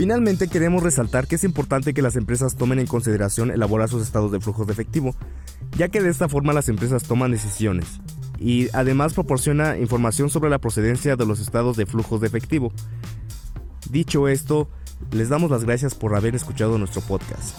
Finalmente queremos resaltar que es importante que las empresas tomen en consideración elaborar sus estados de flujos de efectivo, ya que de esta forma las empresas toman decisiones y además proporciona información sobre la procedencia de los estados de flujos de efectivo. Dicho esto, les damos las gracias por haber escuchado nuestro podcast.